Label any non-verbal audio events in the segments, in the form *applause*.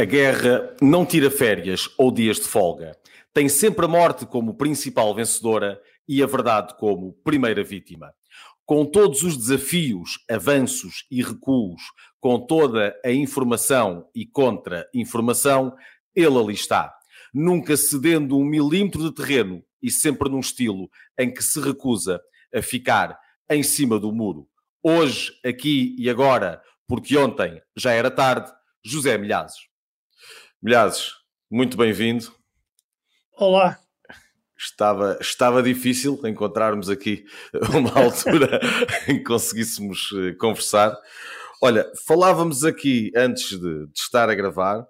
A guerra não tira férias ou dias de folga. Tem sempre a morte como principal vencedora e a verdade como primeira vítima. Com todos os desafios, avanços e recuos, com toda a informação e contra-informação, ele ali está. Nunca cedendo um milímetro de terreno e sempre num estilo em que se recusa a ficar em cima do muro. Hoje, aqui e agora, porque ontem já era tarde, José Milhazes. Milhazes, muito bem-vindo. Olá. Estava, estava difícil encontrarmos aqui *laughs* uma altura em que conseguíssemos eh, conversar. Olha, falávamos aqui antes de, de estar a gravar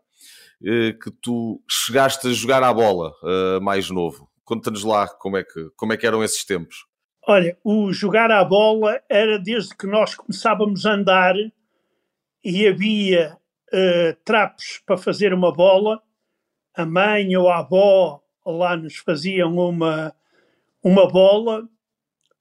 eh, que tu chegaste a jogar à bola uh, mais novo. Conta-nos lá como é, que, como é que eram esses tempos. Olha, o jogar à bola era desde que nós começávamos a andar e havia uh, trapos para fazer uma bola, a mãe ou a avó lá nos faziam uma, uma bola,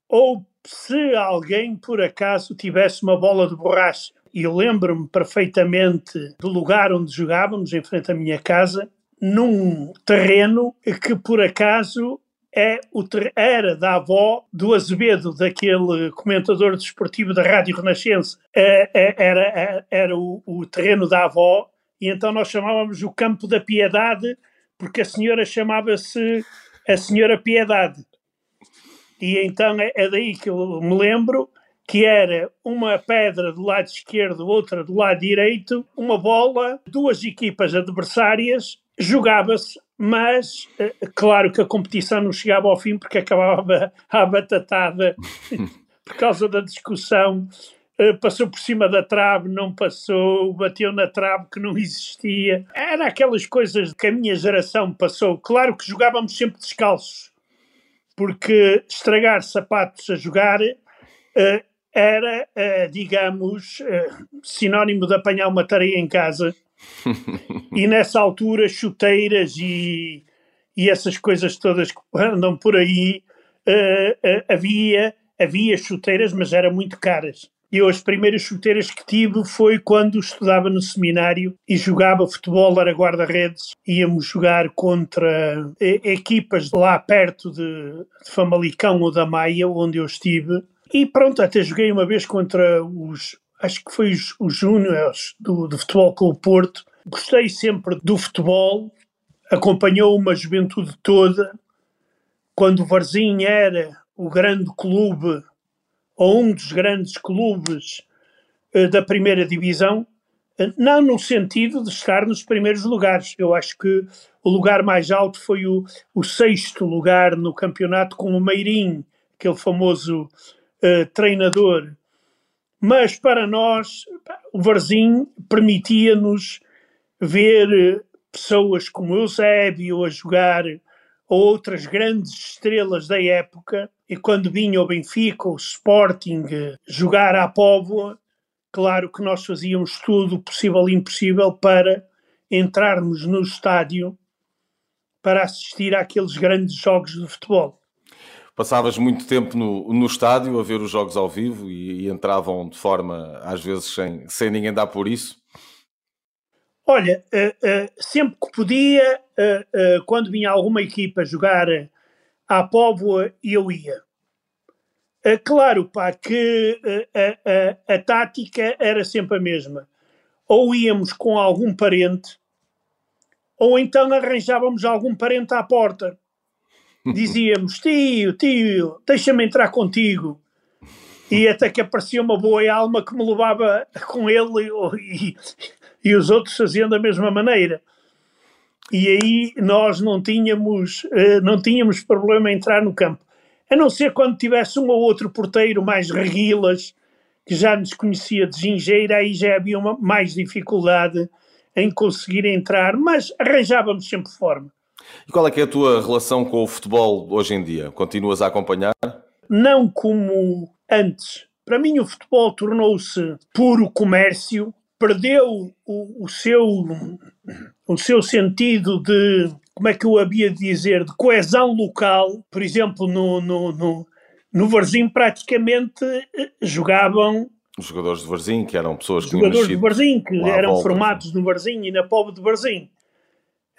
ou se alguém por acaso tivesse uma bola de borracha. E eu lembro-me perfeitamente do lugar onde jogávamos, em frente à minha casa, num terreno que por acaso é o era da avó do Azevedo, daquele comentador desportivo da Rádio Renascença. É, é, era, é, era o, o, terreno da avó, e então nós chamávamos o Campo da Piedade, porque a senhora chamava-se a Senhora Piedade. E então é, daí que eu me lembro que era uma pedra do lado esquerdo, outra do lado direito, uma bola, duas equipas adversárias, jogava-se mas eh, claro que a competição não chegava ao fim porque acabava *laughs* a batatada *laughs* por causa da discussão. Eh, passou por cima da trave, não passou, bateu na trave que não existia. Era aquelas coisas que a minha geração passou. Claro que jogávamos sempre descalços, porque estragar sapatos a jogar eh, era, digamos, sinónimo de apanhar uma tarefa em casa e nessa altura, chuteiras e, e essas coisas todas que andam por aí, uh, uh, havia, havia chuteiras, mas eram muito caras. Eu as primeiras chuteiras que tive foi quando estudava no seminário e jogava futebol, era guarda-redes. Íamos jogar contra eh, equipas lá perto de, de Famalicão ou da Maia, onde eu estive. E pronto, até joguei uma vez contra os, acho que foi os, os Júniors do, do futebol com o Porto. Gostei sempre do futebol, acompanhou uma juventude toda. Quando o Varzim era o grande clube, ou um dos grandes clubes uh, da primeira divisão, uh, não no sentido de estar nos primeiros lugares. Eu acho que o lugar mais alto foi o, o sexto lugar no campeonato com o Meirim, aquele famoso uh, treinador mas para nós, o Varzim permitia-nos ver eh, pessoas como Eusébio a jogar ou outras grandes estrelas da época, e quando vinha o Benfica, o Sporting, eh, jogar à Póvoa, claro que nós fazíamos tudo possível e impossível para entrarmos no estádio para assistir àqueles grandes jogos de futebol. Passavas muito tempo no, no estádio a ver os jogos ao vivo e, e entravam de forma, às vezes, sem, sem ninguém dar por isso? Olha, uh, uh, sempre que podia, uh, quando vinha alguma equipa jogar à Póvoa, eu ia. claro, pá, que a, tática era sempre a mesma. Ou íamos com algum parente, ou então arranjávamos algum parente à porta dizíamos: tio, tio, deixa-me entrar contigo. E até que aparecia uma boa alma que me levava com ele e, e os outros faziam da mesma maneira. E aí nós não tínhamos, eh, não tínhamos problema em entrar no campo. A não ser quando tivesse um ou outro porteiro mais reguilas, que já nos conhecia de gingeira, aí já havia uma, mais dificuldade em conseguir entrar, mas arranjávamos sempre forma. E qual é que é a tua relação com o futebol hoje em dia? Continuas a acompanhar? Não como antes. Para mim o futebol tornou-se puro comércio, perdeu o, o, seu, o seu sentido de, como é que eu havia de dizer, de coesão local. Por exemplo, no, no, no, no Varzim praticamente eh, jogavam Os jogadores de Varzim, que eram pessoas que Jogadores de Varzim, que eram volta, formados no Varzim e na Povo de Varzim.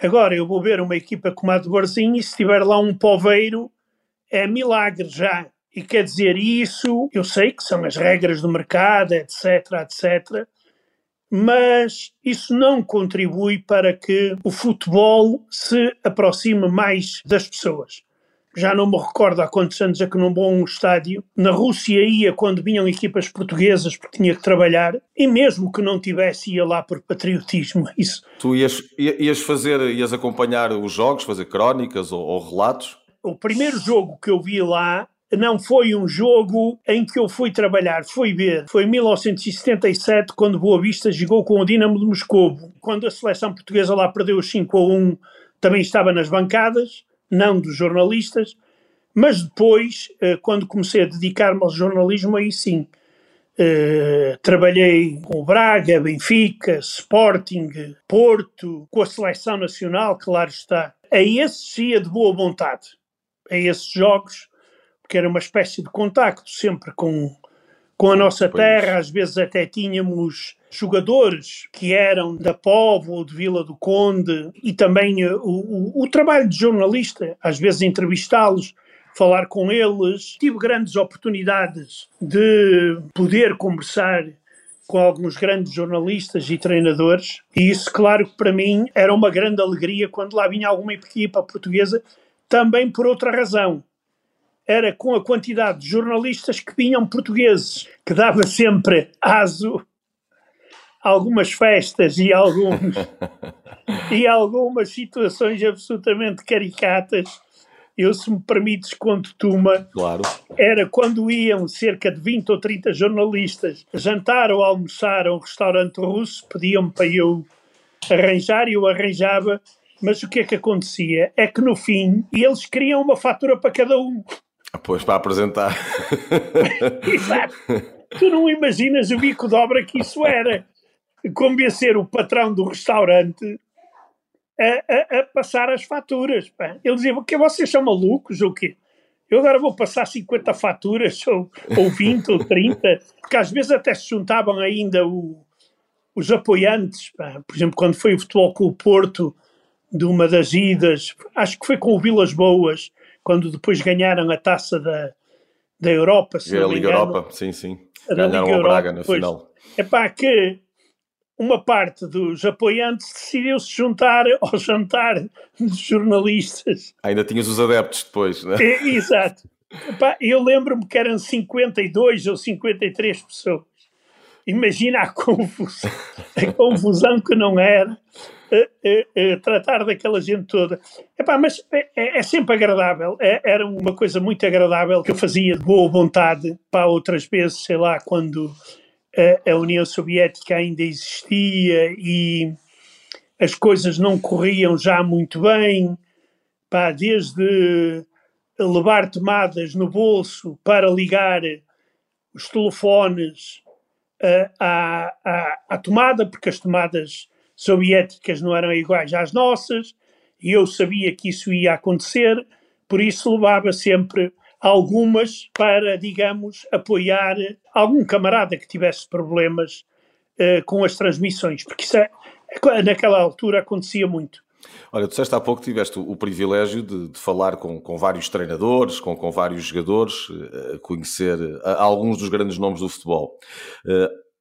Agora eu vou ver uma equipa como a de Varzim e se tiver lá um poveiro, é milagre já. E quer dizer, isso eu sei que são as regras do mercado, etc, etc, mas isso não contribui para que o futebol se aproxime mais das pessoas. Já não me recordo há quantos anos é que não vou a um estádio. Na Rússia ia quando vinham equipas portuguesas porque tinha que trabalhar e mesmo que não tivesse ia lá por patriotismo. *laughs* Isso. Tu ias, ias fazer, ias acompanhar os jogos, fazer crónicas ou, ou relatos? O primeiro jogo que eu vi lá não foi um jogo em que eu fui trabalhar, foi ver. Foi em 1977, quando Boa Vista jogou com o Dinamo de Moscou. Quando a seleção portuguesa lá perdeu os 5 a 1, também estava nas bancadas, não dos jornalistas. Mas depois, eh, quando comecei a dedicar-me ao jornalismo, aí sim. Uh, trabalhei com o Braga, Benfica, Sporting, Porto, com a seleção nacional, claro está. A esses ia de boa vontade. A esses jogos que era uma espécie de contacto sempre com, com a nossa terra. Às vezes até tínhamos jogadores que eram da Povo ou de Vila do Conde e também eh, o, o, o trabalho de jornalista, às vezes entrevistá-los, falar com eles. Tive grandes oportunidades de poder conversar com alguns grandes jornalistas e treinadores, e isso, claro, que para mim era uma grande alegria quando lá vinha alguma equipa portuguesa, também por outra razão era com a quantidade de jornalistas que vinham portugueses, que dava sempre aso algumas festas e alguns *laughs* e algumas situações absolutamente caricatas. Eu, se me permites, conto-te uma. Claro. Era quando iam cerca de 20 ou 30 jornalistas jantar ou almoçar a um restaurante russo, pediam-me para eu arranjar e eu arranjava, mas o que é que acontecia? É que no fim eles queriam uma fatura para cada um. Pois, para apresentar. *laughs* Exato. Tu não imaginas o bico de obra que isso era. Convencer o patrão do restaurante a, a, a passar as faturas. Pá. Ele dizia, que vocês são malucos ou quê? Eu agora vou passar 50 faturas, ou, ou 20, ou 30, porque às vezes até se juntavam ainda o, os apoiantes. Pá. Por exemplo, quando foi o Futebol com o Porto, de uma das idas, acho que foi com o Vilas Boas, quando depois ganharam a taça da, da Europa. Se a Liga engano, Europa, sim, sim. Ganharam Liga a Braga na final. É pá, que uma parte dos apoiantes decidiu se juntar *laughs* ao jantar dos jornalistas. Ainda tinhas os adeptos depois, não é? é exato. Epá, eu lembro-me que eram 52 ou 53 pessoas. Imagina a confusão, a confusão que não era tratar daquela gente toda. Epá, mas é, é, é sempre agradável. É, era uma coisa muito agradável que eu fazia de boa vontade para outras vezes, sei lá, quando a, a União Soviética ainda existia e as coisas não corriam já muito bem, pá, desde levar tomadas no bolso para ligar os telefones à, à, à tomada, porque as tomadas soviéticas não eram iguais às nossas, e eu sabia que isso ia acontecer, por isso levava sempre algumas para, digamos, apoiar algum camarada que tivesse problemas uh, com as transmissões, porque isso é, naquela altura acontecia muito. Olha, tu disseste há pouco que tiveste o, privilégio de, de, falar com, com vários treinadores, com, com vários jogadores, uh, conhecer uh, alguns dos grandes nomes do futebol.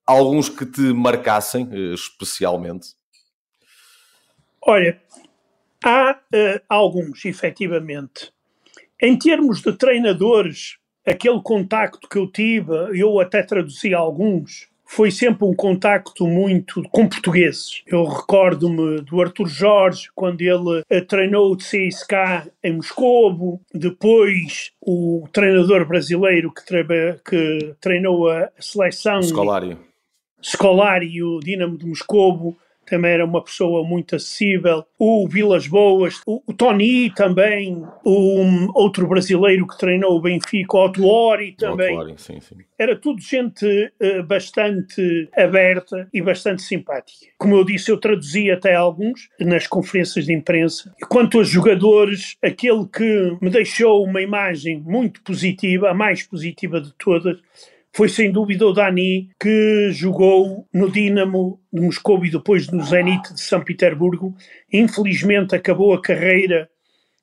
alguns que te marcassem especialmente? Olha, há alguns, efetivamente. Em termos de treinadores, aquele contacto que eu tive, eu até traduzi alguns, foi sempre um contacto muito com portugueses. Eu recordo-me do Arthur Jorge, quando ele uh, treinou o CSK em Moscovo, depois o treinador brasileiro que, que treinou a seleção... Scolari. Scolari, o Dinamo de Moscovo, também era uma pessoa muito acessível, o Vilas Boas, o, o Tony também, o um, outro brasileiro que treinou o Benfica, o Otuori também. Otuori, sim, sim. Era tudo gente uh, bastante aberta e bastante simpática. Como eu disse, eu traduzi até alguns nas conferências de imprensa. E quanto aos jogadores, aquele que me deixou uma imagem muito positiva, a mais positiva de todas, foi sem dúvida o Dani que jogou no Dinamo de Moscou e depois no Zenit de São Petersburgo. Infelizmente acabou a carreira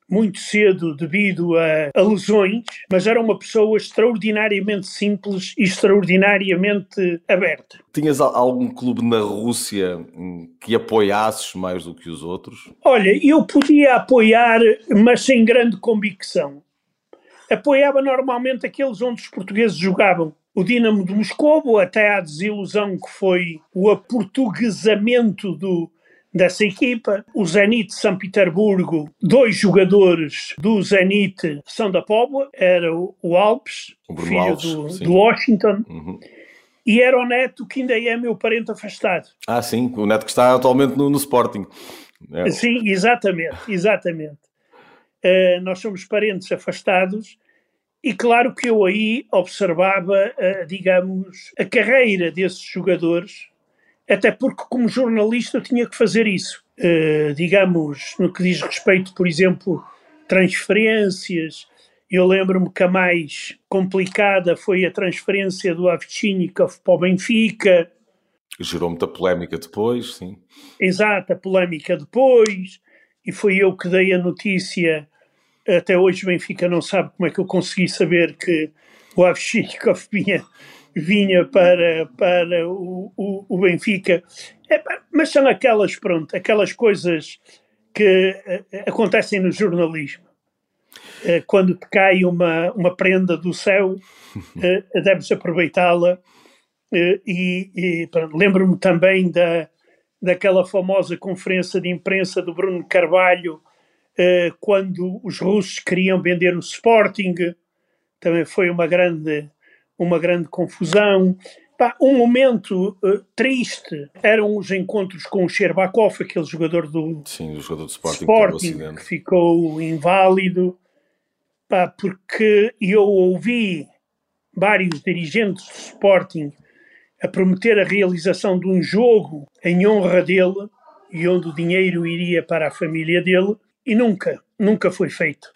muito cedo devido a, a, lesões, mas era uma pessoa extraordinariamente simples e extraordinariamente aberta. Tinhas algum clube na Rússia hum, que apoiasses mais do que os outros? Olha, eu podia apoiar, mas sem grande convicção. Apoiava normalmente aqueles onde os portugueses jogavam. O Dinamo de Moscou, até à desilusão que foi o aportuguesamento do, dessa equipa. O Zenit de São Petersburgo, dois jogadores do Zenit são da Póvoa, era o Alpes, o filho Alves, do, do, Washington, uhum. e era o Neto, que ainda é meu parente afastado. Ah, sim, o Neto que está atualmente no, no Sporting. É. Sim, exatamente, exatamente. Uh, nós somos parentes afastados e claro que eu aí observava, uh, digamos, a carreira desses jogadores até porque, como jornalista, eu tinha que fazer isso. Uh, digamos, no que diz respeito, por exemplo, transferências. Eu lembro-me que a mais complicada foi a transferência do Avchinikov para o Benfica. Gerou muita polémica depois, sim. Exato, a polémica depois. E foi eu que dei a notícia. Até hoje o Benfica não sabe como é que eu consegui saber que o Avchinikov vinha vinha para, para o, o, o Benfica. É, mas são aquelas, pronto, aquelas coisas que uh, acontecem no jornalismo. Uh, quando te cai uma, uma prenda do céu, *laughs* deves aproveitá-la. e, e lembro-me também da, daquela famosa conferência de imprensa do Bruno Carvalho, quando os russos queriam vender o Sporting. Também foi uma grande uma grande confusão. Um momento uh, triste eram os encontros com o Sherbakov, aquele jogador do, Sim, o jogador do Sporting, Sporting que, ficou inválido, porque eu ouvi vários dirigentes do Sporting a prometer a realização de um jogo em honra dele e onde o dinheiro iria para a família dele e nunca, nunca foi feito.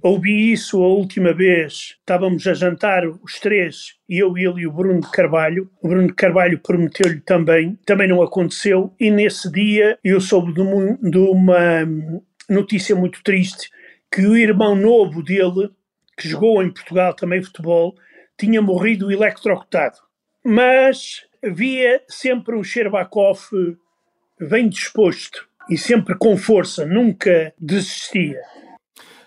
Ouvi isso a última vez, estávamos a jantar os três, eu, ele e o Bruno de Carvalho. O Bruno de Carvalho prometeu-lhe também, também não aconteceu, e nesse dia eu soube de uma, uma notícia muito triste, que o irmão novo dele, que jogou em Portugal também futebol, tinha morrido eletrocutado. Mas havia sempre um Sherbakov bem disposto e sempre com força, nunca desistia.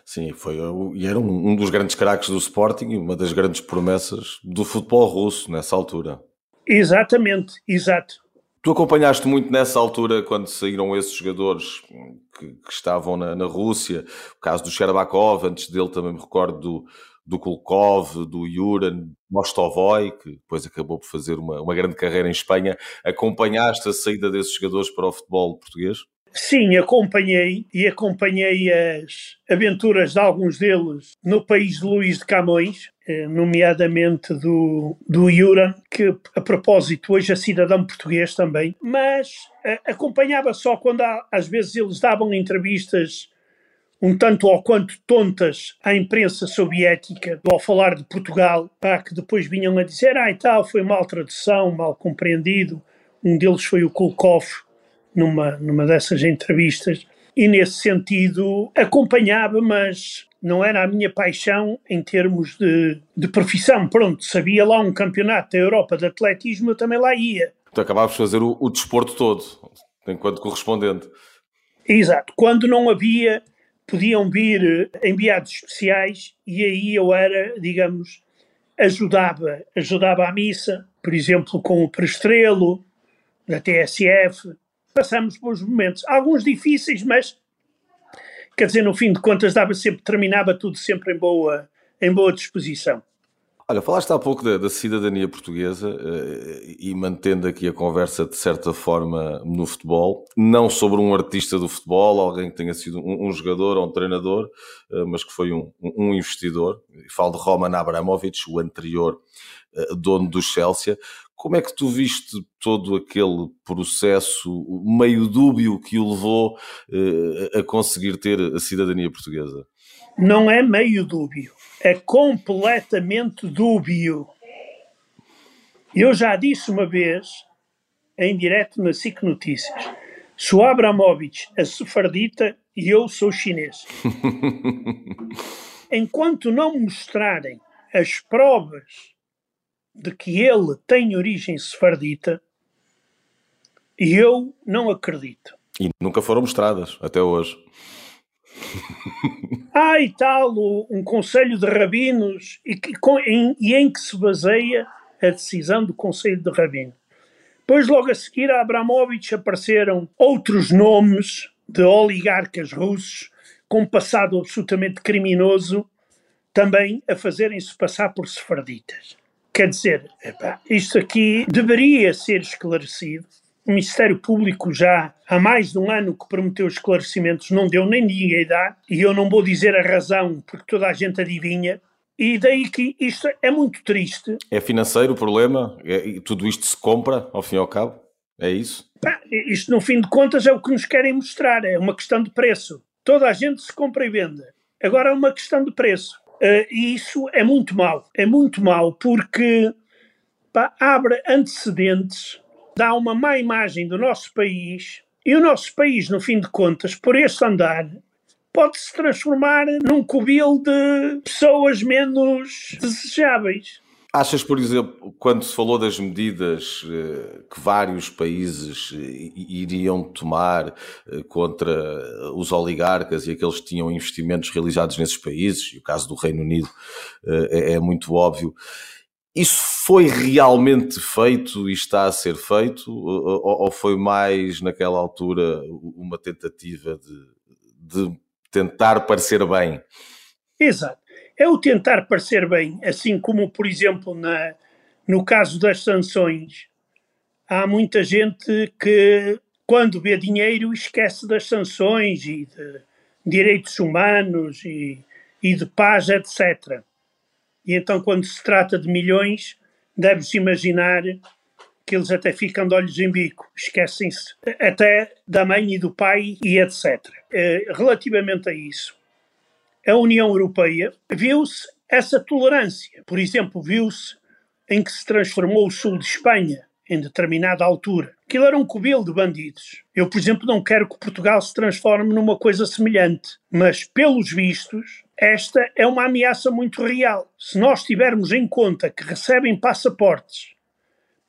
Sim, foi, e era um, um dos grandes craques do Sporting e uma das grandes promessas do futebol russo nessa altura. Exatamente, exato. Tu acompanhaste muito nessa altura quando saíram esses jogadores que, que estavam na, na, Rússia, o caso do Sherbakov, antes dele também me recordo do, do Kulkov, do Juran Mostovoy, que depois acabou por fazer uma, uma grande carreira em Espanha. Acompanhaste a saída desses jogadores para o futebol português? Sim, acompanhei e acompanhei as aventuras de alguns deles no país de Luís de Camões, eh, nomeadamente do, do Yuran, que a propósito hoje é cidadão português também, mas eh, acompanhava só quando às vezes eles davam entrevistas um tanto ou quanto tontas à imprensa soviética ao falar de Portugal, pá, que depois vinham a dizer, ah e tal, foi mal tradução, mal compreendido. Um deles foi o Kulkov, numa, numa dessas entrevistas e nesse sentido acompanhava, mas não era a minha paixão em termos de, de profissão. Pronto, sabia lá um campeonato da Europa de atletismo, eu também lá ia. Tu acabavas de fazer o, o desporto todo, enquanto correspondente. Exato. Quando não havia, podiam vir eh, enviados especiais e aí eu era, digamos, ajudava, ajudava à missa, por exemplo, com o Prestrelo, da TSF, passamos bons momentos, alguns difíceis, mas quer dizer, no fim de contas, dava sempre, terminava tudo sempre em boa, em boa disposição. Olha, falaste há pouco da, da cidadania portuguesa uh, e mantendo aqui a conversa de certa forma no futebol, não sobre um artista do futebol, alguém que tenha sido um, um jogador ou um treinador, uh, mas que foi um, um investidor. Falo de Roman Abramovich, o anterior uh, dono do Chelsea. Como é que tu viste todo aquele processo meio dúbio que o levou uh, a conseguir ter a cidadania portuguesa? Não é meio dúbio, é completamente dúbio. Eu já disse uma vez, em direto na SIC Notícias, sou Abramovich, a sefardita, e eu sou chinês. *laughs* Enquanto não mostrarem as provas de que ele tem origem sefardita, eu não acredito. E nunca foram mostradas, até hoje. *laughs* ah, e tal, um conselho de rabinos, e, que, em, e em que se baseia a decisão do conselho de rabinos. Depois, logo a seguir a Abramovich, apareceram outros nomes de oligarcas russos com passado absolutamente criminoso, também a fazerem-se passar por sefarditas. Quer dizer, epá, isto aqui deveria ser esclarecido o Ministério Público já há mais de um ano que prometeu esclarecimentos, não deu nem ninguém dá, e eu não vou dizer a razão, porque toda a gente adivinha, e daí que isto é muito triste. É financeiro o problema? É, tudo isto se compra, ao fim e ao cabo? É isso? isto, no fim de contas, é o que nos querem mostrar. É uma questão de preço. Toda a gente se compra e vende. Agora é uma questão de preço. Uh, e isso é muito mau. É muito mau porque pá, abre antecedentes dá uma má imagem do nosso país e o nosso país, no fim de contas, por esse andar, pode se transformar num covil de pessoas menos desejáveis. Achas, por exemplo, quando se falou das medidas eh, que vários países eh, iriam tomar eh, contra os oligarcas e aqueles que tinham investimentos realizados nesses países, e o caso do Reino Unido é, é muito óbvio, isso foi realmente feito e está a ser feito? Ou, foi mais, naquela altura, uma tentativa de, de tentar parecer bem? Exato. É o tentar parecer bem, assim como, por exemplo, na, no caso das sanções, há muita gente que, quando vê dinheiro, esquece das sanções e de direitos humanos e, e de paz, etc. E então, quando se trata de milhões, deve-se imaginar que eles até ficam de olhos em bico, esquecem-se até da mãe e do pai e etc. Eh, relativamente a isso, a União Europeia viu-se essa tolerância. Por exemplo, viu-se em que se transformou o sul de Espanha em determinada altura. Aquilo era um covil de bandidos. Eu, por exemplo, não quero que Portugal se transforme numa coisa semelhante, mas, pelos vistos, esta é uma ameaça muito real. Se nós tivermos em conta que recebem passaportes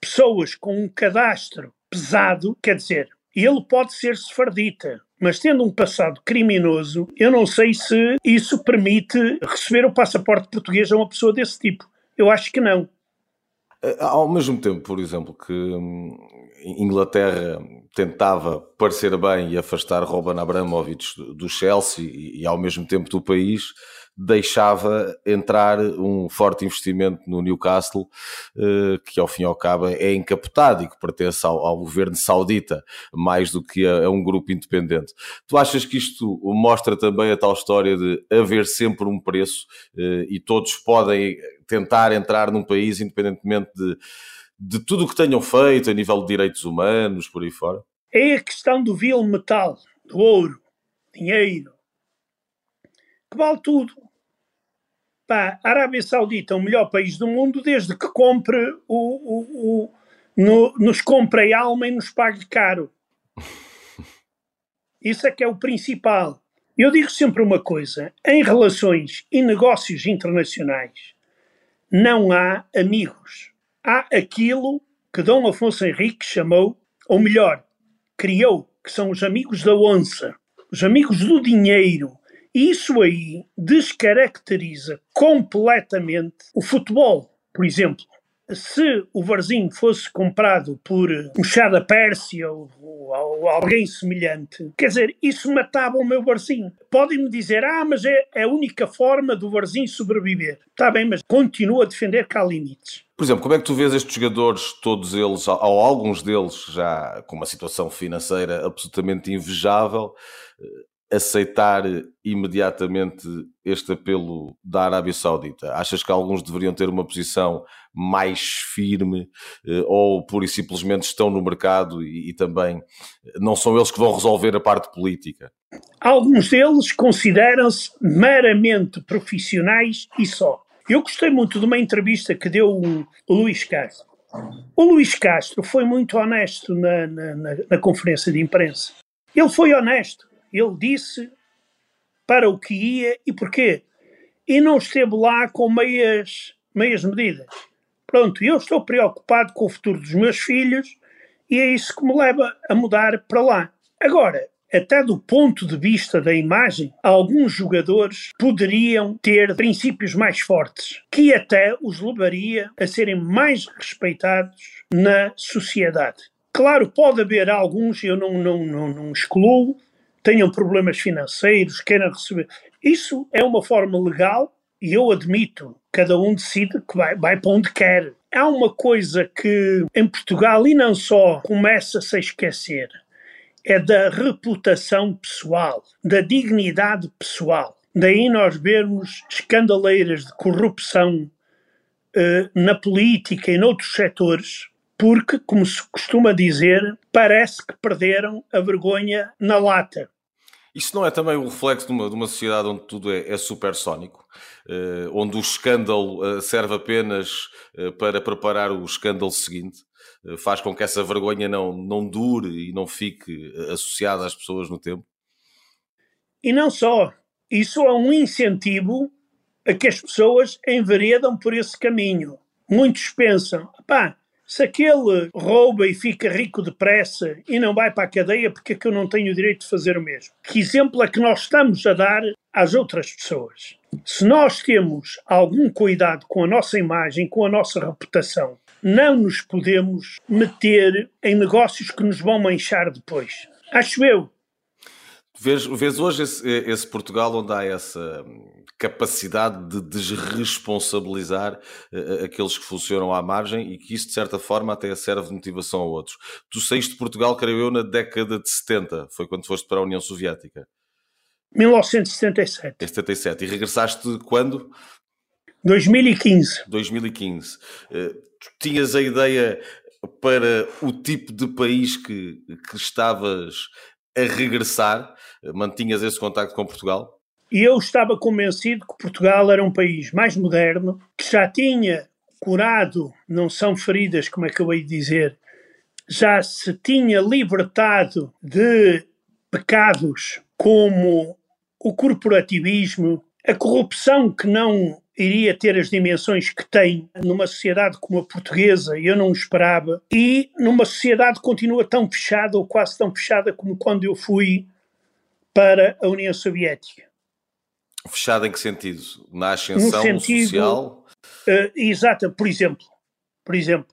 pessoas com um cadastro pesado, quer dizer, ele pode ser sefardita, mas tendo um passado criminoso, eu não sei se isso permite receber o passaporte português a uma pessoa desse tipo. Eu acho que não. Eh, ao mesmo tempo, por exemplo, que hum, Inglaterra tentava parecer bem e afastar Roman Abramovich do Chelsea e, e, ao mesmo tempo do país, deixava entrar um forte investimento no Newcastle, eh, que ao fim e ao cabo é encapotado e que pertence ao, ao governo saudita, mais do que a, a, um grupo independente. Tu achas que isto mostra também a tal história de haver sempre um preço eh, e todos podem tentar entrar num país independentemente de, de tudo o que tenham feito a nível de direitos humanos, por aí fora? É a questão do vil metal, do ouro, dinheiro, que vale tudo. Pá, a Arábia Saudita é o melhor país do mundo desde que compre o, o, o no, nos compre alma e nos pague caro. *laughs* Isso é que é o principal. Eu digo sempre uma coisa: em relações e negócios internacionais, não há amigos. Há aquilo que Dom Afonso Henrique chamou, ou melhor, criou, que são os amigos da onça, os amigos do dinheiro. Isso aí descaracteriza completamente o futebol. Por exemplo, se o Varzim fosse comprado por um chá da Pérsia ou, ou, alguém semelhante, quer dizer, isso matava o meu Varzim. Podem-me dizer, ah, mas é, a única forma do Varzim sobreviver. Está bem, mas continuo a defender que há limites. Por exemplo, como é que tu vês estes jogadores, todos eles, ou alguns deles já com uma situação financeira absolutamente invejável, aceitar imediatamente este apelo da Arábia Saudita? Achas que alguns deveriam ter uma posição mais firme eh, ou pura e simplesmente estão no mercado e, e também não são eles que vão resolver a parte política? Alguns deles consideram-se meramente profissionais e só. Eu gostei muito de uma entrevista que deu o Luís Castro O Luís Castro foi muito honesto na, na, na, na conferência de imprensa. Ele foi honesto. Ele disse para o que ia e porquê. E não esteve lá com meias, meias medidas. Pronto, eu estou preocupado com o futuro dos meus filhos e é isso que me leva a mudar para lá. Agora, até do ponto de vista da imagem, alguns jogadores poderiam ter princípios mais fortes, que até os levaria a serem mais respeitados na sociedade. Claro, pode haver alguns, eu não, não, não, não excluo, tenham problemas financeiros, queiram receber. Isso é uma forma legal e eu admito, cada um decide que vai, vai para onde quer. Há uma coisa que em Portugal, e não só, começa-se a esquecer, é da reputação pessoal, da dignidade pessoal. Daí nós vermos escandaleiras de corrupção eh, na política e noutros setores porque, como se costuma dizer, parece que perderam a vergonha na lata. Isso não é também o reflexo de uma, de uma sociedade onde tudo é, é supersónico? Uh, onde o escândalo uh, serve apenas uh, para preparar o escândalo seguinte? Faz com que essa vergonha não, não dure e não fique associada às pessoas no tempo? E não só. Isso é um incentivo a que as pessoas enveredam por esse caminho. Muitos pensam, pá, se aquele rouba e fica rico depressa e não vai para a cadeia, porque é que eu não tenho o direito de fazer o mesmo? Que exemplo é que nós estamos a dar às outras pessoas? Se nós temos algum cuidado com a nossa imagem, com a nossa reputação, não nos podemos meter em negócios que nos vão manchar depois. Acho eu. Vês, vês hoje esse, esse, Portugal onde há essa capacidade de desresponsabilizar uh, aqueles que funcionam à margem e que isso, de certa forma, até serve de motivação a outros. Tu saíste de Portugal, creio eu, na década de 70, foi quando foste para a União Soviética. 1977. 77. E regressaste quando? 2015. 2015. Uh, tu tinhas a ideia para o tipo de país que, que estavas a regressar? Mantinhas esse contacto com Portugal? E eu estava convencido que Portugal era um país mais moderno, que já tinha curado, não são feridas, como acabei de dizer, já se tinha libertado de pecados como o corporativismo, a corrupção que não iria ter as dimensões que tem numa sociedade como a portuguesa, eu não esperava, e numa sociedade que continua tão fechada, ou quase tão fechada, como quando eu fui para a União Soviética. Fechada em que sentido? Na ascensão sentido, social? Uh, exato, por exemplo, por exemplo,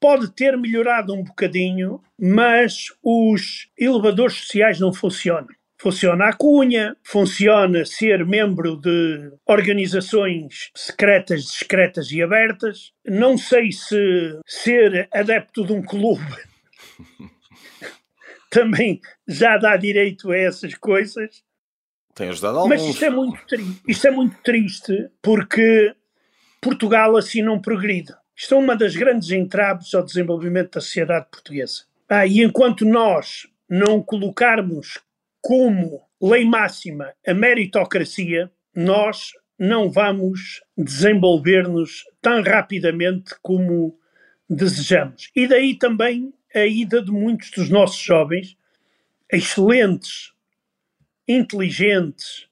pode ter melhorado um bocadinho, mas os elevadores sociais não funcionam. Funciona a cunha, funciona ser membro de organizações secretas, discretas e abertas. Não sei se ser adepto de um clube *laughs* também já dá direito a essas coisas. Tem ajudado alguns. Mas isto é muito, isto é muito triste porque Portugal assim não progride. Isto é uma das grandes entraves ao desenvolvimento da sociedade portuguesa. Ah, e enquanto nós não colocarmos como lei máxima a meritocracia, nós não vamos desenvolver-nos tão rapidamente como desejamos. E daí também a ida de muitos dos nossos jovens, excelentes, inteligentes,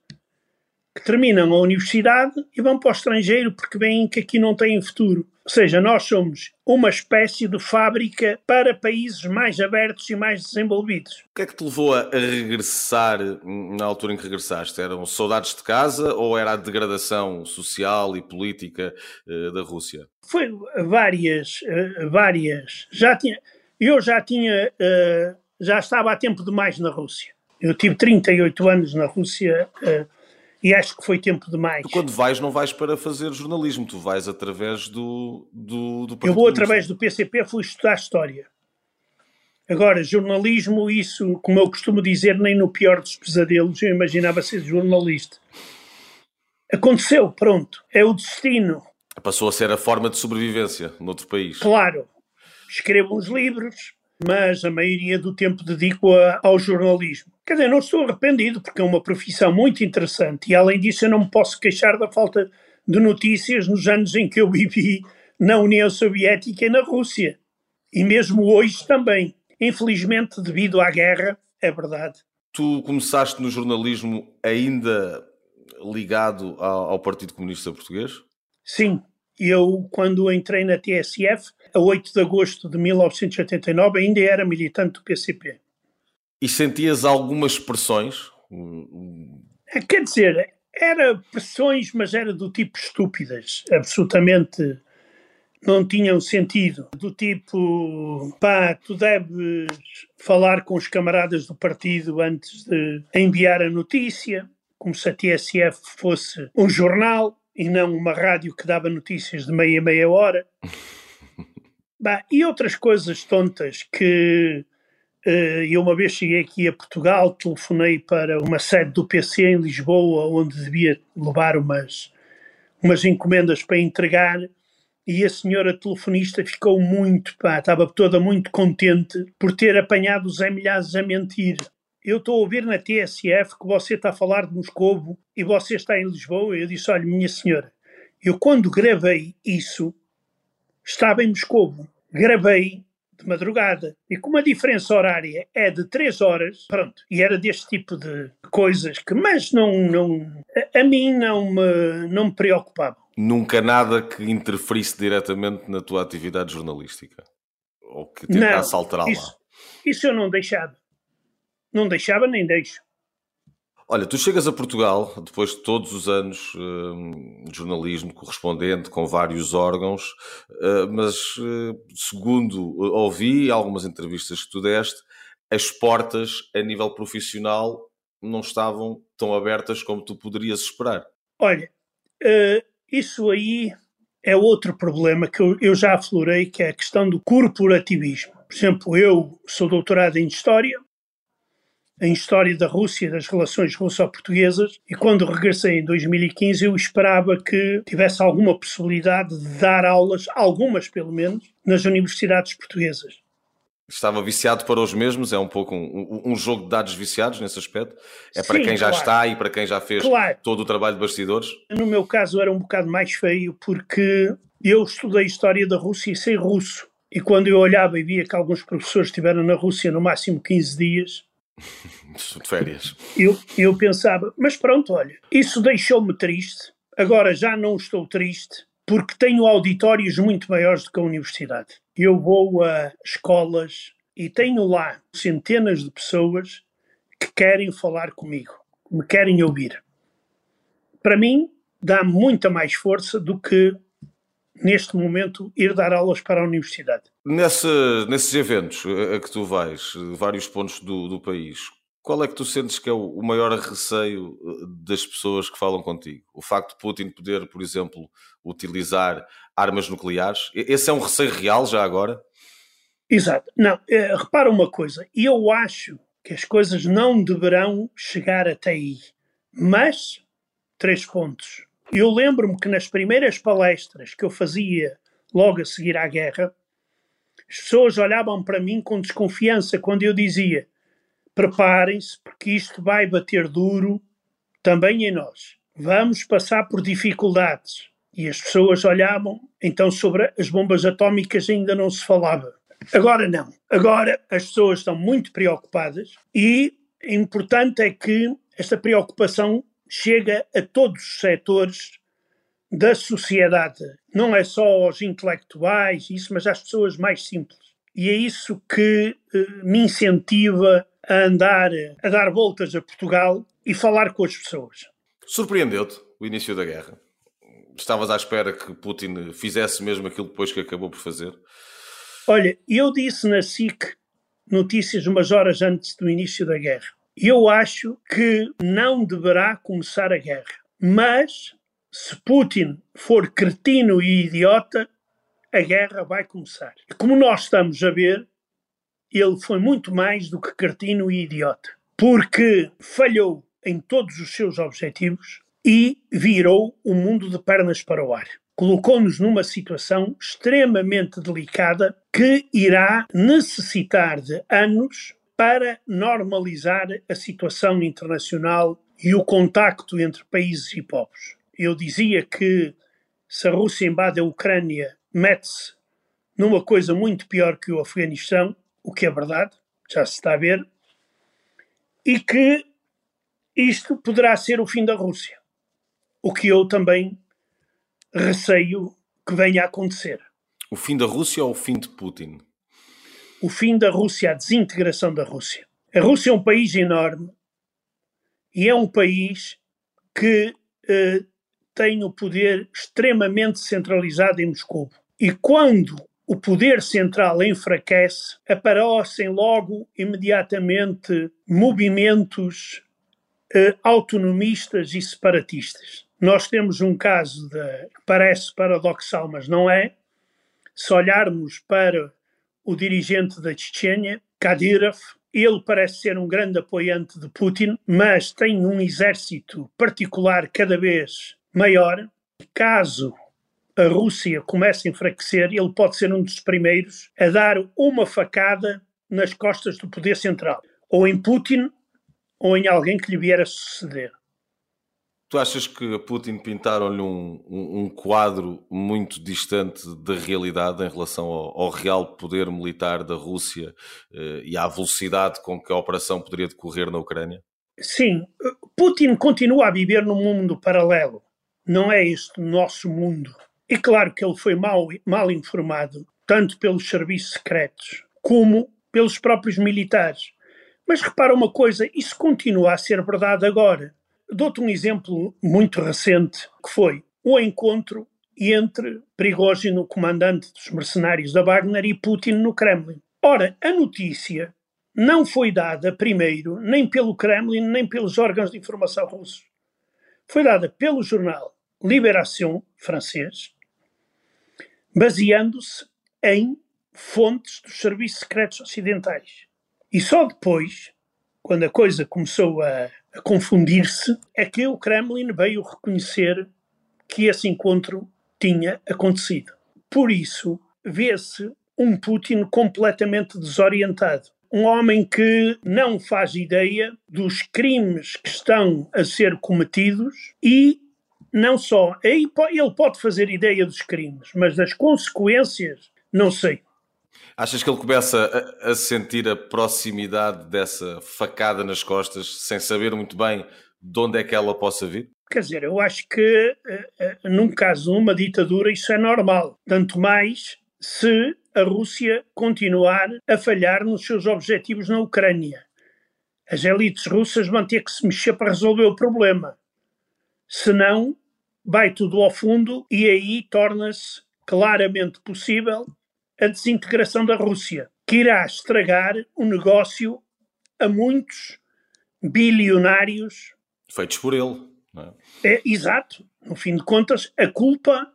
que terminam a universidade e vão para o estrangeiro porque veem que aqui não têm futuro. Ou seja, nós somos uma espécie de fábrica para países mais abertos e mais desenvolvidos. O que é que te levou a regressar na altura em que regressaste? Eram saudades de casa ou era a degradação social e política uh, da Rússia? Foi várias, uh, várias. Já tinha, eu já tinha, uh, já estava há tempo demais na Rússia. Eu tive 38 anos na Rússia e acho que foi tempo demais. Tu, quando vais, não vais para fazer jornalismo, tu vais através do. do, do eu vou através do PCP, fui estudar História. Agora, jornalismo, isso, como eu costumo dizer, nem no pior dos pesadelos eu imaginava ser jornalista. Aconteceu, pronto, é o destino. Passou a ser a forma de sobrevivência noutro país. Claro. Escrevo uns livros, mas a maioria do tempo dedico a, ao jornalismo. Quer dizer, não estou arrependido, porque é uma profissão muito interessante e, além disso, eu não me posso queixar da falta de notícias nos anos em que eu vivi na União Soviética e na Rússia. E mesmo hoje também. Infelizmente, devido à guerra, é verdade. Tu começaste no jornalismo ainda ligado ao, ao Partido Comunista Português? Sim. Eu, quando entrei na TSF, a 8 de agosto de 1989, ainda era militante do PCP. E sentias algumas pressões? É, quer dizer, era pressões, mas era do tipo estúpidas, absolutamente não tinham sentido. Do tipo, pá, tu deves falar com os camaradas do partido antes de enviar a notícia, como se a TSF fosse um jornal e não uma rádio que dava notícias de meia meia hora. *laughs* bah, e outras coisas tontas que uh, eu uma vez cheguei aqui a Portugal, telefonei para uma sede do PC em Lisboa, onde devia levar umas, umas encomendas para entregar, e a senhora telefonista ficou muito, pá, estava toda muito contente por ter apanhado o Zé Milhazes a mentir. Eu estou a ouvir na TSF que você está a falar de Moscovo e você está em Lisboa. Eu disse: Olha, minha senhora, eu quando gravei isso estava em Moscovo. Gravei de madrugada. E como a diferença horária é de 3 horas, pronto, e era deste tipo de coisas que, mas não, não a, a mim não me, não me preocupava. Nunca nada que interferisse diretamente na tua atividade jornalística? Ou que tentasse alterá-la? Isso, isso eu não deixava. Não deixava nem deixo. Olha, tu chegas a Portugal depois de todos os anos hum, de jornalismo correspondente com vários órgãos, uh, mas uh, segundo ouvi algumas entrevistas que tu deste, as portas a nível profissional não estavam tão abertas como tu poderias esperar. Olha, isso aí é outro problema que eu já aflorei, que é a questão do corporativismo. Por exemplo, eu sou doutorado em História, em História da Rússia das relações russo-portuguesas e quando regressei em 2015 eu esperava que tivesse alguma possibilidade de dar aulas, algumas pelo menos, nas universidades portuguesas. Estava viciado para os mesmos, é um pouco um, um jogo de dados viciados nesse aspecto. É para Sim, quem já claro. está e para quem já fez claro. todo o trabalho de bastidores. No meu caso era um bocado mais feio porque eu estudei História da Rússia e sei russo. E quando eu olhava e via que alguns professores estiveram na Rússia no máximo 15 dias, de férias. Eu, eu pensava, mas pronto, olha, isso deixou-me triste. Agora já não estou triste porque tenho auditórios muito maiores do que a universidade. Eu vou a escolas e tenho lá centenas de pessoas que querem falar comigo, me querem ouvir. Para mim, dá muita mais força do que neste momento, ir dar aulas para a universidade. Nesse, nesses eventos a que tu vais, vários pontos do, do país, qual é que tu sentes que é o, maior receio eh, das pessoas que falam contigo? O facto de Putin poder, por exemplo, utilizar armas nucleares? Esse é um receio real já agora? Exato. Não, é, repara uma coisa. Eu acho que as coisas não deverão chegar até aí. Mas, três pontos. Eu lembro-me que nas primeiras palestras que eu fazia logo a seguir à guerra, as pessoas olhavam para mim com desconfiança quando eu dizia: preparem-se, porque isto vai bater duro também em nós. Vamos passar por dificuldades. E as pessoas olhavam, então sobre as bombas atómicas ainda não se falava. Agora não. Agora as pessoas estão muito preocupadas e importante é que esta preocupação chega a todos os setores da sociedade, não é só aos intelectuais, isso, mas às pessoas mais simples. E é isso que eh, me incentiva a andar, a dar voltas a Portugal e falar com as pessoas. Surpreendeu-te o início da guerra? Estavas à espera que Putin fizesse mesmo aquilo depois que acabou por fazer? Olha, eu disse na SIC notícias umas horas antes do início da guerra. Eu acho que não deverá começar a guerra. Mas, se Putin for cretino e idiota, a guerra vai começar. E como nós estamos a ver, ele foi muito mais do que cretino e idiota. Porque falhou em todos os seus objetivos e virou o mundo de pernas para o ar. Colocou-nos numa situação extremamente delicada que irá necessitar de anos para normalizar a situação internacional e o contacto entre países e povos. Eu dizia que se a Rússia invade a Ucrânia mete-se numa coisa muito pior que o Afeganistão, o que é verdade, já se está a ver, e que isto poderá ser o fim da Rússia. O que eu também receio que venha a acontecer. O fim da Rússia ou o fim de Putin? O fim da Rússia, a desintegração da Rússia. A Rússia é um país enorme e é um país que eh, tem o poder extremamente centralizado em Moscou. E quando o poder central enfraquece, aparecem logo imediatamente movimentos eh, autonomistas e separatistas. Nós temos um caso de, parece paradoxal, mas não é. Se olharmos para o dirigente da Chechênia, Kadyrov, ele parece ser um grande apoiante de Putin, mas tem um exército particular cada vez maior. Caso a Rússia comece a enfraquecer, ele pode ser um dos primeiros a dar uma facada nas costas do poder central, ou em Putin ou em alguém que lhe vier a suceder. Tu achas que a Putin pintaram-lhe um, um, um, quadro muito distante da realidade em relação ao, ao real poder militar da Rússia eh, e à velocidade com que a operação poderia decorrer na Ucrânia? Sim, Putin continua a viver num mundo paralelo. Não é este o nosso mundo. E claro que ele foi mal, mal informado, tanto pelos serviços secretos como pelos próprios militares. Mas repara uma coisa, isso continua a ser verdade agora. Dou-te um exemplo muito recente, que foi o encontro entre Prigozhin, o comandante dos mercenários da Wagner, e Putin no Kremlin. Ora, a notícia não foi dada primeiro nem pelo Kremlin, nem pelos órgãos de informação russos. Foi dada pelo jornal Libération francês, baseando-se em fontes dos serviços secretos ocidentais. E só depois, quando a coisa começou a a confundir-se, é que o Kremlin veio reconhecer que esse encontro tinha acontecido. Por isso, vê-se um Putin completamente desorientado. Um homem que não faz ideia dos crimes que estão a ser cometidos e não só. Ele pode fazer ideia dos crimes, mas das consequências, não sei. Achas que ele começa a, a, sentir a proximidade dessa facada nas costas, sem saber muito bem de onde é que ela possa vir? Quer dizer, eu acho que uh, uh, num caso uma ditadura isso é normal. Tanto mais se a Rússia continuar a falhar nos seus objetivos na Ucrânia. As elites russas vão ter que se mexer para resolver o problema. Senão, vai tudo ao fundo e aí torna-se claramente possível a desintegração da Rússia, que irá estragar o negócio a muitos bilionários. Feitos por ele. É? é exato. No fim de contas, a culpa,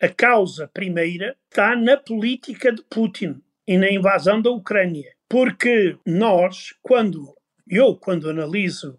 a causa primeira, está na política de Putin e na invasão da Ucrânia. Porque nós, quando eu, quando analiso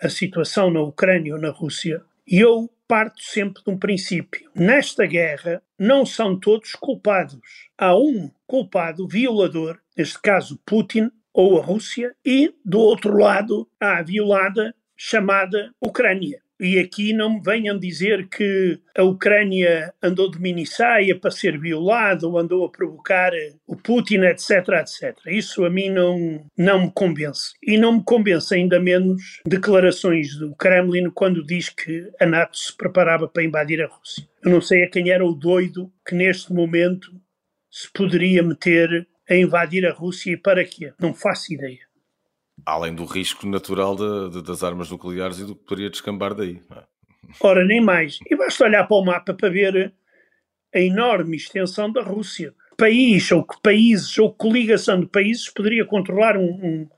a situação na Ucrânia ou na Rússia, eu parto sempre de um princípio. Nesta guerra, não são todos culpados. Há um culpado violador, neste caso Putin ou a Rússia, e do outro lado há a violada chamada Ucrânia. E aqui não me venham dizer que a Ucrânia andou de minissaia para ser violada ou andou a provocar o Putin, etc, etc. Isso a mim não, não me convence. E não me convence ainda menos declarações do Kremlin quando diz que a NATO se preparava para invadir a Rússia. Eu não sei a quem era o doido que neste momento se poderia meter a invadir a Rússia e para quê? Não faço ideia. Além do risco natural de, de, das armas nucleares e do que poderia descambar daí. É? Ora, nem mais. E basta olhar para o mapa para ver a enorme extensão da Rússia. País ou que países ou coligação de países poderia controlar um,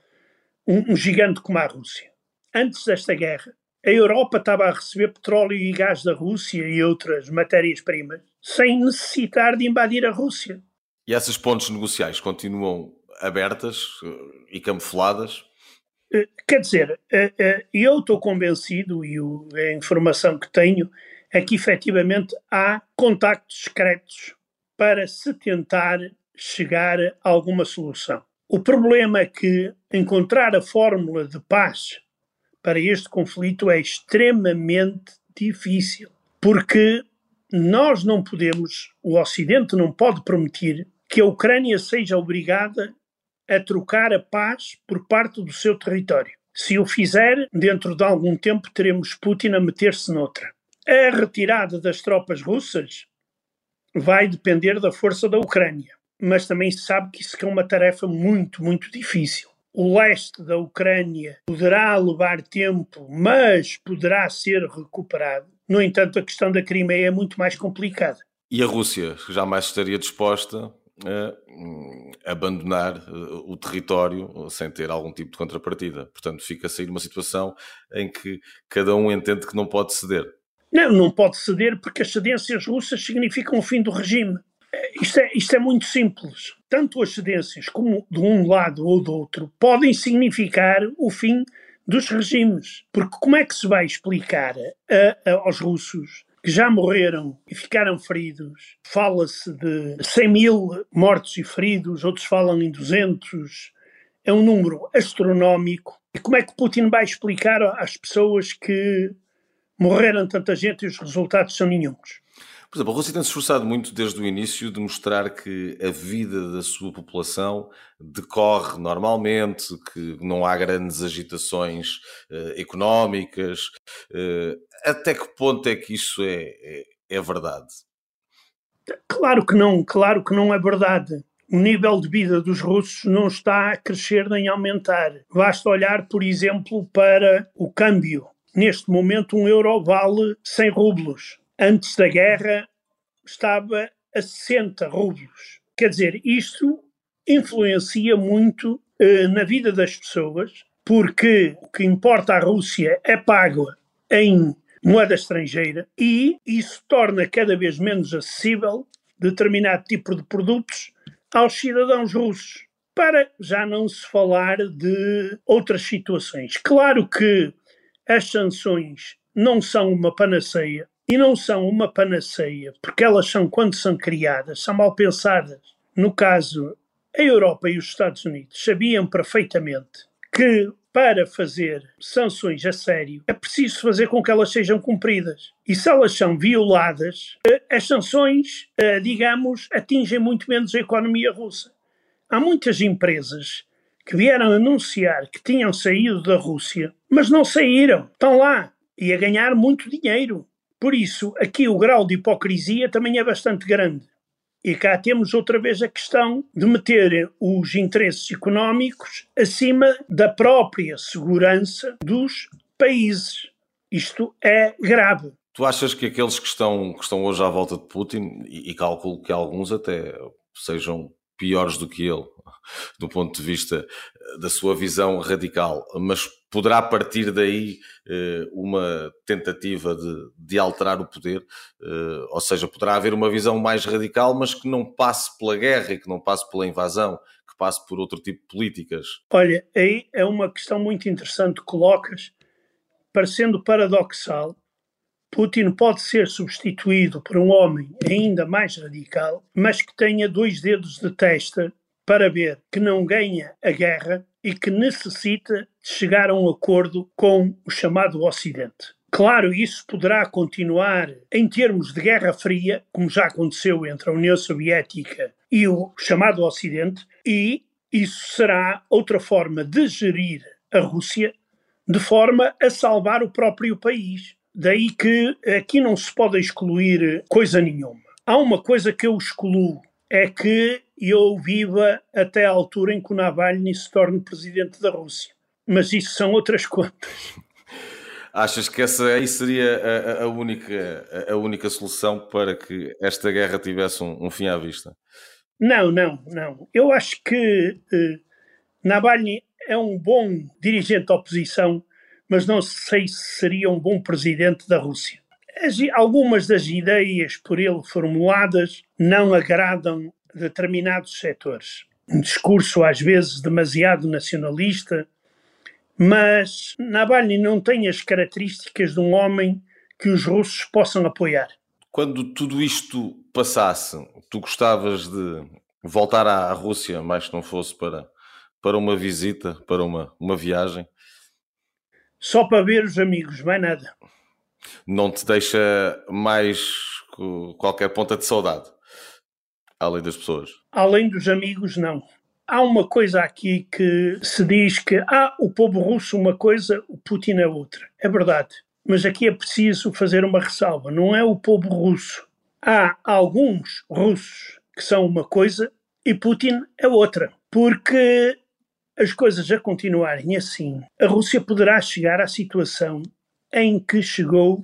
um, um, gigante como a Rússia. Antes desta guerra, a Europa estava a receber petróleo e gás da Rússia e outras matérias-primas sem necessitar de invadir a Rússia. E essas pontes negociais continuam abertas eh, e camufladas? Eh, quer dizer, eh, eu estou convencido, e a informação que tenho, é que efetivamente há contactos secretos para se tentar chegar a alguma solução. O problema é que encontrar a fórmula de paz para este conflito é extremamente difícil, porque nós não podemos, o Ocidente não pode permitir que a Ucrânia seja obrigada a trocar a paz por parte do seu território. Se o fizer, dentro de algum tempo teremos Putin a meter-se noutra. A retirada das tropas russas vai depender da força da Ucrânia, mas também se sabe que isso é uma tarefa muito, muito difícil. O leste da Ucrânia poderá levar tempo, mas poderá ser recuperado. No entanto, a questão da Crimeia é muito mais complicada. E a Rússia jamais estaria disposta abandonar eh, o território sem ter algum tipo de contrapartida. Portanto, fica a sair uma situação em que cada um entende que não pode ceder. Não, não pode ceder porque as cedências russas significam o fim do regime. Isto é, isto é muito simples. Tanto as cedências como de um lado ou do outro podem significar o fim dos regimes. Porque como é que se vai explicar a, a, aos russos que já morreram e ficaram feridos? Fala-se de 100 mil mortos e feridos, outros falam em 200. É um número astronómico. E como é que Putin vai explicar às pessoas que morreram tanta gente e os resultados são nenhums. Por exemplo, a Rússia tem-se esforçado muito desde o início de mostrar que a vida da sua população decorre normalmente, que não há grandes agitações uh, económicas. Uh, até que ponto é que isso é, é, é verdade? Claro que não, claro que não é verdade. O nível de vida dos russos não está a crescer nem a aumentar. Basta olhar, por exemplo, para o câmbio Neste momento, um euro vale 100 rublos. Antes da guerra, estava a 60 rublos. Quer dizer, isto influencia muito eh, na vida das pessoas, porque o que importa à Rússia é pago em moeda estrangeira e isso torna cada vez menos acessível determinado tipo de produtos aos cidadãos russos. Para já não se falar de outras situações. Claro que as sanções não são uma panaceia e não são uma panaceia porque elas são, quando são criadas, são mal pensadas. No caso, a Europa e os Estados Unidos sabiam perfeitamente que para fazer sanções a sério é preciso fazer com que elas sejam cumpridas. E se elas são violadas, eh, as sanções, eh, digamos, atingem muito menos a economia russa. Há muitas empresas que vieram anunciar que tinham saído da Rússia, mas não saíram, estão lá e a ganhar muito dinheiro. Por isso, aqui o grau de hipocrisia também é bastante grande. E cá temos outra vez a questão de meter os interesses económicos acima da própria segurança dos países. Isto é grave. Tu achas que aqueles que estão, que estão hoje à volta de Putin, e, e calculo que alguns até sejam piores do que ele, do ponto de vista eh, da sua visão radical, mas poderá partir daí eh, uma tentativa de, de alterar o poder, eh, ou seja, poderá haver uma visão mais radical, mas que não passe pela guerra e que não passe pela invasão, que passe por outro tipo de políticas. Olha, aí é uma questão muito interessante que colocas, parecendo paradoxal, Putin pode ser substituído por um homem ainda mais radical, mas que tenha dois dedos de testa para ver que não ganha a guerra e que necessita de chegar a um acordo com o chamado Ocidente. Claro, isso poderá continuar em termos de Guerra Fria, como já aconteceu entre a União Soviética e o chamado Ocidente, e isso será outra forma de gerir a Rússia de forma a salvar o próprio país. Daí que aqui não se pode excluir coisa nenhuma. Há uma coisa que eu excluo, é que eu viva até a altura em que o Navalny se torne presidente da Rússia. Mas isso são outras *laughs* contas. Achas que essa aí seria a, a, única, a única solução para que esta guerra tivesse um, um, fim à vista? Não, não, não. Eu acho que eh, Navalny é um bom dirigente da oposição, mas não sei se seria um bom presidente da Rússia. As, algumas das ideias por ele formuladas não agradam determinados setores. Um discurso às vezes demasiado nacionalista, mas Navalny não tem as características de um homem que os russos possam apoiar. Quando tudo isto passasse, tu gostavas de voltar à Rússia, mais que não fosse para, para uma visita, para uma, uma viagem? Só para ver os amigos, mais nada. Não te deixa mais qualquer ponta de saudade, além das pessoas. Além dos amigos, não. Há uma coisa aqui que se diz que ah, o povo russo uma coisa, o Putin é outra. É verdade. Mas aqui é preciso fazer uma ressalva. Não é o povo russo. Há alguns russos que são uma coisa e Putin é outra. Porque as coisas a continuarem assim, a Rússia poderá chegar à situação em que chegou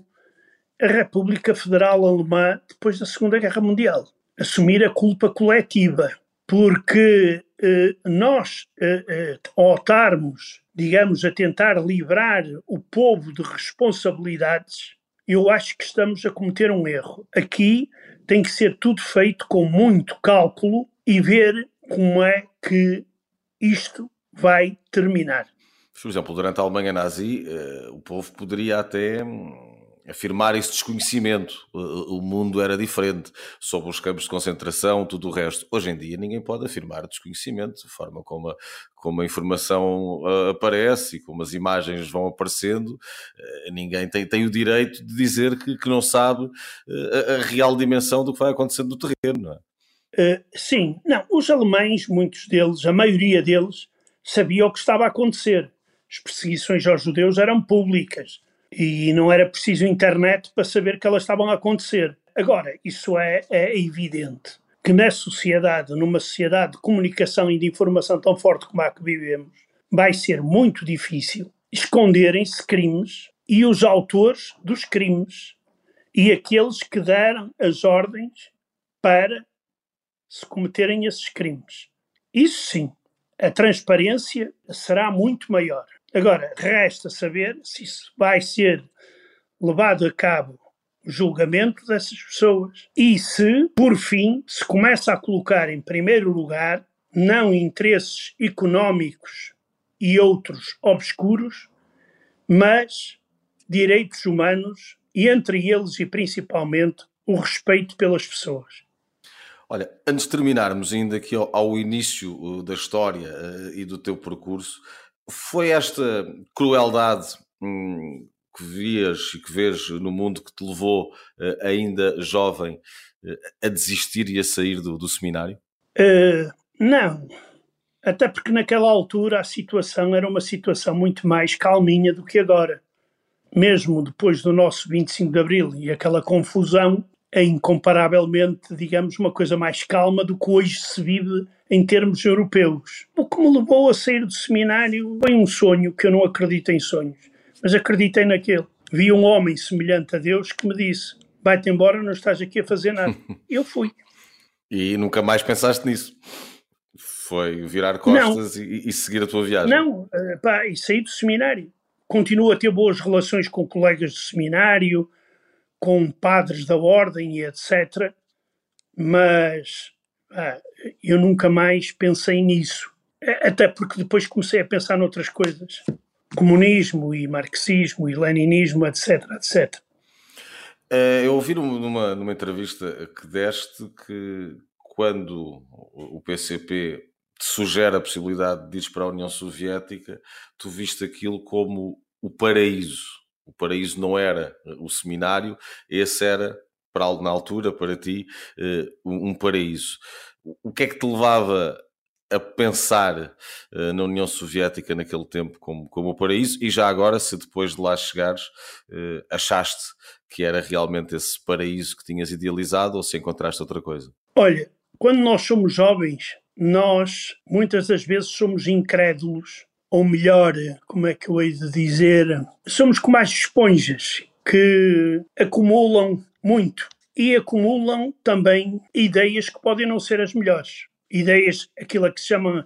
a República Federal Alemã depois da Segunda Guerra Mundial. Assumir a culpa coletiva. Porque eh, nós, eh, eh, ao estarmos, digamos, a tentar livrar o povo de responsabilidades, eu acho que estamos a cometer um erro. Aqui tem que ser tudo feito com muito cálculo e ver como é que isto vai terminar. Por exemplo, durante a Alemanha nazi, o povo poderia até hum, afirmar esse desconhecimento. O mundo era diferente sobre os campos de concentração, tudo o resto. Hoje em dia ninguém pode afirmar desconhecimento, a forma como a, como a informação uh, aparece e como as imagens vão aparecendo, uh, ninguém tem, tem o direito de dizer que, que não sabe uh, a, a, real dimensão do que vai acontecendo no terreno, não é? sim, não, os alemães, muitos deles, a maioria deles, sabiam o que estava a acontecer. As perseguições aos judeus eram públicas e não era preciso internet para saber que elas estavam a acontecer. Agora, isso é, é evidente que na sociedade, numa sociedade de comunicação e de informação tão forte como a que vivemos, vai ser muito difícil esconderem-se crimes e os autores dos crimes e aqueles que deram as ordens para se cometerem esses crimes. Isso sim, a transparência será muito maior. Agora, resta saber se isso vai ser levado a cabo o julgamento dessas pessoas e se, por fim, se começa a colocar em primeiro lugar não interesses económicos e outros obscuros, mas direitos humanos e entre eles e principalmente o respeito pelas pessoas. Olha, antes de terminarmos ainda aqui ao, ao início uh, da história uh, e do teu percurso, foi esta crueldade hum, que vias e que vês no mundo que te levou, uh, ainda jovem, uh, a desistir e a sair do, do seminário? Uh, não. Até porque naquela altura a situação era uma situação muito mais calminha do que agora. Mesmo depois do nosso 25 de Abril e aquela confusão, é incomparavelmente, digamos, uma coisa mais calma do que hoje se vive em termos europeus. O que me levou a sair do seminário foi um sonho, que eu não acredito em sonhos, mas acreditei naquele. Vi um homem semelhante a Deus que me disse: vai-te embora, não estás aqui a fazer nada. *laughs* eu fui. E nunca mais pensaste nisso? Foi virar costas e, e, seguir a tua viagem? Não, eh, pá, e saí do seminário. Continuo a ter boas relações com colegas do seminário, com padres da ordem e etc. Mas ah, eu nunca mais pensei nisso. Até porque depois comecei a pensar noutras coisas. Comunismo e marxismo e leninismo, etc, etc. Eh, eu ouvi numa, numa entrevista que deste que quando o PCP te sugere a possibilidade de ir para a União Soviética, tu viste aquilo como o paraíso. O paraíso não era o seminário, esse era para na altura, para ti, eh, um paraíso. O que é que te levava a pensar uh, na União Soviética naquele tempo como, como o paraíso e já agora, se depois de lá chegares, uh, achaste que era realmente esse paraíso que tinhas idealizado ou se encontraste outra coisa? Olha, quando nós somos jovens, nós muitas das vezes somos incrédulos, ou melhor, como é que eu hei de dizer, somos como as esponjas que acumulam muito e acumulam também ideias que podem não ser as melhores. Ideias, aquilo que se chama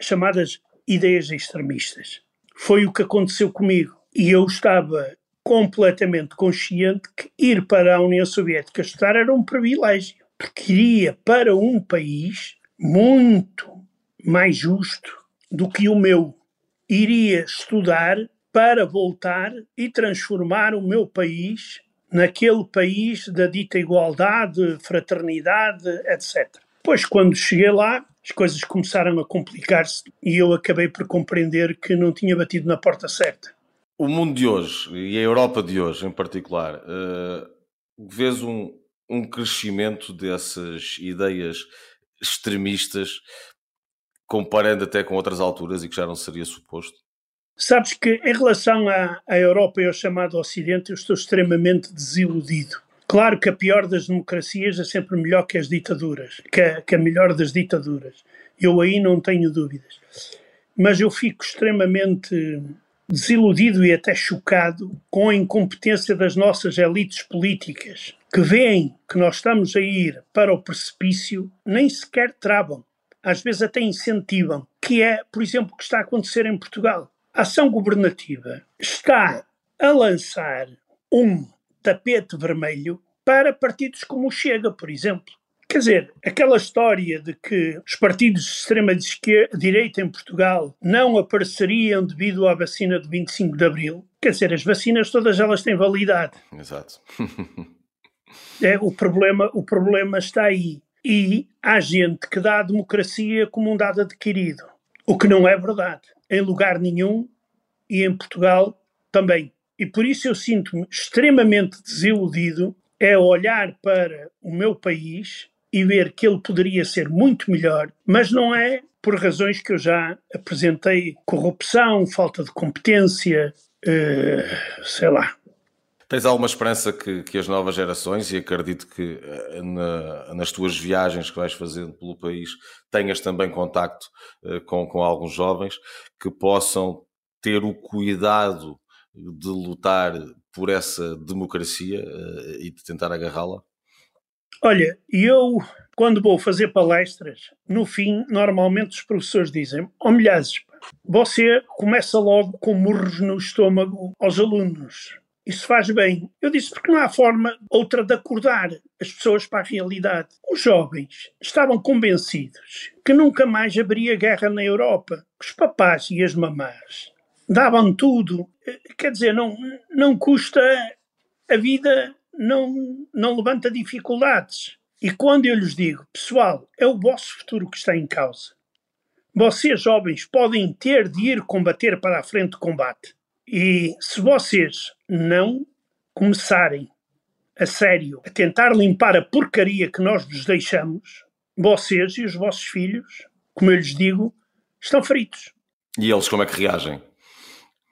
chamadas ideias extremistas. Foi o que aconteceu comigo. E eu estava completamente consciente que ir para a União Soviética estudar era um privilégio, porque iria para um país muito mais justo do que o meu. Iria estudar para voltar e transformar o meu país naquele país da dita igualdade, fraternidade, etc. Pois, quando cheguei lá, as coisas começaram a complicar-se e eu acabei por compreender que não tinha batido na porta certa. O mundo de hoje, e a Europa de hoje em particular, uh, vês um, um crescimento dessas ideias extremistas, comparando até com outras alturas e que já não seria suposto? Sabes que em relação à, à Europa e ao chamado Ocidente, eu estou extremamente desiludido. Claro que a pior das democracias é sempre melhor que as ditaduras, que a, que a melhor das ditaduras. Eu aí não tenho dúvidas. Mas eu fico extremamente desiludido e até chocado com a incompetência das nossas elites políticas, que veem que nós estamos a ir para o precipício, nem sequer travam, às vezes até incentivam, que é, por exemplo, o que está a acontecer em Portugal. A ação governativa está a lançar um tapete vermelho para partidos como o Chega, por exemplo. Quer dizer, aquela história de que os partidos de extrema-direita em Portugal não apareceriam devido à vacina de 25 de Abril, quer dizer, as vacinas todas elas têm validade. Exato. *laughs* é, o, problema, o problema está aí. E há gente que dá a democracia como um dado adquirido, o que não é verdade. Em lugar nenhum e em Portugal também. E por isso eu sinto-me extremamente desiludido é olhar para o meu país e ver que ele poderia ser muito melhor, mas não é por razões que eu já apresentei: corrupção, falta de competência, uh, sei lá. Tens alguma esperança que, que, as novas gerações, e acredito que eh, na, nas tuas viagens que vais fazendo pelo país, tenhas também contacto uh, com, com alguns jovens que possam ter o cuidado de lutar por essa democracia uh, e de tentar agarrá-la? Olha, eu, quando vou fazer palestras, no fim, normalmente os professores dizem: Ó oh, milhares, você começa logo com murros no estômago aos alunos. Isso faz bem. Eu disse porque não há forma outra de acordar as pessoas para a realidade. Os jovens estavam convencidos que nunca mais haveria guerra na Europa. Os papás e as mamás davam tudo. Quer dizer, não, não custa a vida não, não levanta dificuldades. E quando eu lhes digo, pessoal, é o vosso futuro que está em causa. Vocês, jovens, podem ter de ir combater para a frente de combate. E se vocês não começarem a sério a tentar limpar a porcaria que nós vos deixamos, vocês e os vossos filhos, como eu lhes digo, estão feridos. E eles como é que reagem?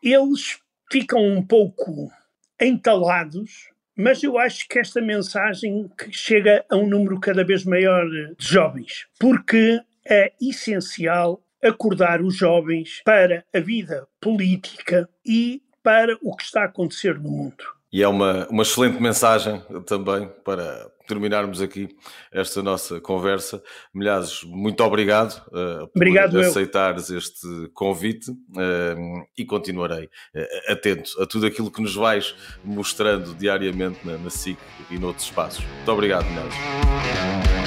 Eles ficam um pouco entalados mas eu acho que esta mensagem que chega a um número cada vez maior de jovens, porque é essencial acordar os jovens para a vida política e para o que está a acontecer no mundo. E é uma, uma excelente mensagem também para terminarmos aqui esta nossa conversa. Milhares, muito obrigado uh, por obrigado aceitares eu. este convite uh, e continuarei uh, atento a tudo aquilo que nos vais mostrando diariamente na, na SIC e noutros espaços. Muito obrigado, Milhares.